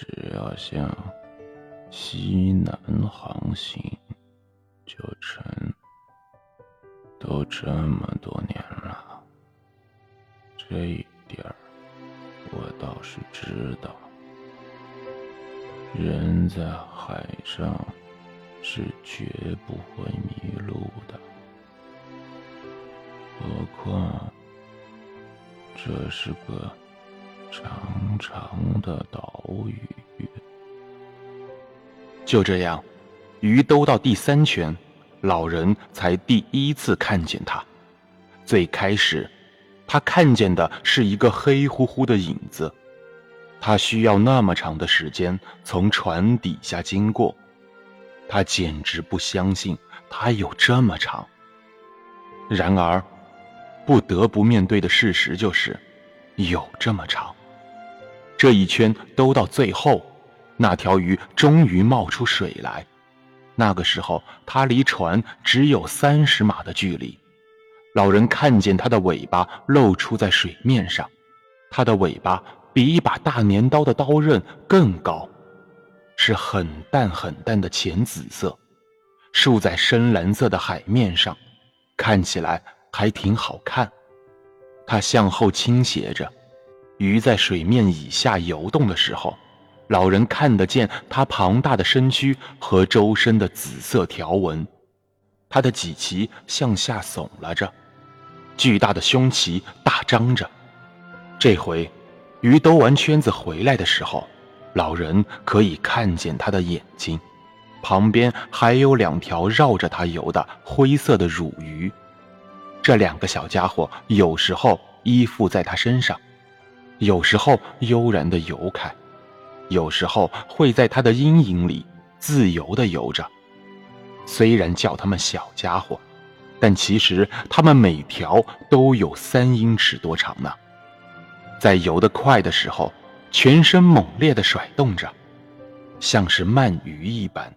只要向西南航行，就成都这么多年了。这一点儿我倒是知道，人在海上是绝不会迷路的，何况这是个长长的岛屿。就这样，鱼兜到第三圈，老人才第一次看见他。最开始。他看见的是一个黑乎乎的影子，他需要那么长的时间从船底下经过，他简直不相信它有这么长。然而，不得不面对的事实就是，有这么长。这一圈兜到最后，那条鱼终于冒出水来，那个时候它离船只有三十码的距离。老人看见它的尾巴露出在水面上，它的尾巴比一把大镰刀的刀刃更高，是很淡很淡的浅紫色，竖在深蓝色的海面上，看起来还挺好看。它向后倾斜着，鱼在水面以下游动的时候，老人看得见它庞大的身躯和周身的紫色条纹，它的脊鳍向下耸了着。巨大的胸鳍大张着，这回鱼兜完圈子回来的时候，老人可以看见它的眼睛，旁边还有两条绕着它游的灰色的乳鱼。这两个小家伙有时候依附在它身上，有时候悠然地游开，有时候会在它的阴影里自由地游着。虽然叫它们小家伙。但其实它们每条都有三英尺多长呢，在游得快的时候，全身猛烈地甩动着，像是鳗鱼一般。